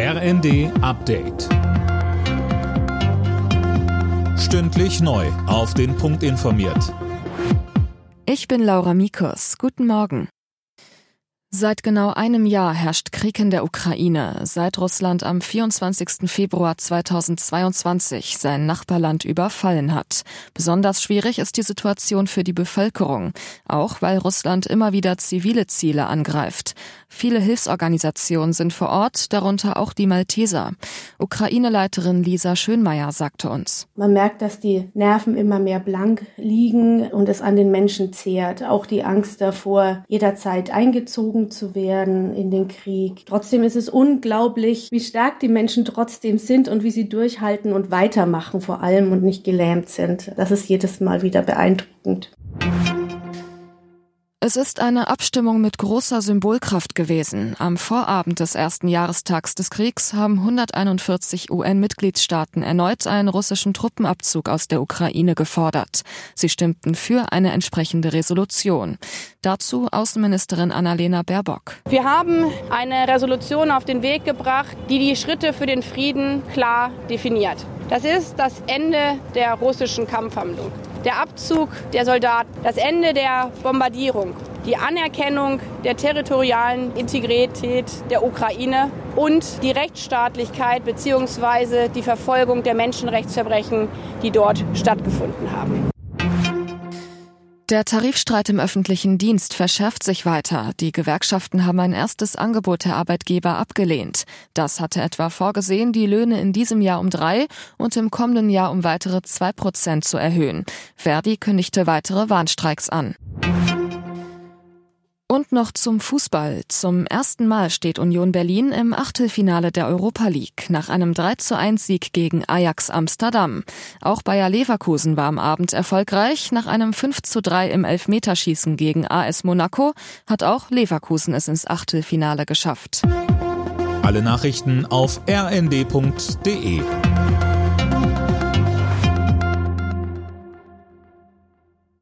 RND Update. Stündlich neu. Auf den Punkt informiert. Ich bin Laura Mikus. Guten Morgen. Seit genau einem Jahr herrscht Krieg in der Ukraine, seit Russland am 24. Februar 2022 sein Nachbarland überfallen hat. Besonders schwierig ist die Situation für die Bevölkerung, auch weil Russland immer wieder zivile Ziele angreift. Viele Hilfsorganisationen sind vor Ort, darunter auch die Malteser. Ukraine-Leiterin Lisa Schönmeier sagte uns. Man merkt, dass die Nerven immer mehr blank liegen und es an den Menschen zehrt. Auch die Angst davor, jederzeit eingezogen zu werden in den Krieg. Trotzdem ist es unglaublich, wie stark die Menschen trotzdem sind und wie sie durchhalten und weitermachen vor allem und nicht gelähmt sind. Das ist jedes Mal wieder beeindruckend. Es ist eine Abstimmung mit großer Symbolkraft gewesen. Am Vorabend des ersten Jahrestags des Kriegs haben 141 UN-Mitgliedstaaten erneut einen russischen Truppenabzug aus der Ukraine gefordert. Sie stimmten für eine entsprechende Resolution. Dazu Außenministerin Annalena Baerbock. Wir haben eine Resolution auf den Weg gebracht, die die Schritte für den Frieden klar definiert. Das ist das Ende der russischen Kampfhandlung der Abzug der Soldaten, das Ende der Bombardierung, die Anerkennung der territorialen Integrität der Ukraine und die Rechtsstaatlichkeit bzw. die Verfolgung der Menschenrechtsverbrechen, die dort stattgefunden haben. Der Tarifstreit im öffentlichen Dienst verschärft sich weiter. Die Gewerkschaften haben ein erstes Angebot der Arbeitgeber abgelehnt. Das hatte etwa vorgesehen, die Löhne in diesem Jahr um drei und im kommenden Jahr um weitere zwei Prozent zu erhöhen. Verdi kündigte weitere Warnstreiks an. Und noch zum Fußball. Zum ersten Mal steht Union Berlin im Achtelfinale der Europa League nach einem 3 zu 1 Sieg gegen Ajax Amsterdam. Auch Bayer Leverkusen war am Abend erfolgreich. Nach einem 5 zu 3 im Elfmeterschießen gegen AS Monaco hat auch Leverkusen es ins Achtelfinale geschafft. Alle Nachrichten auf rnd.de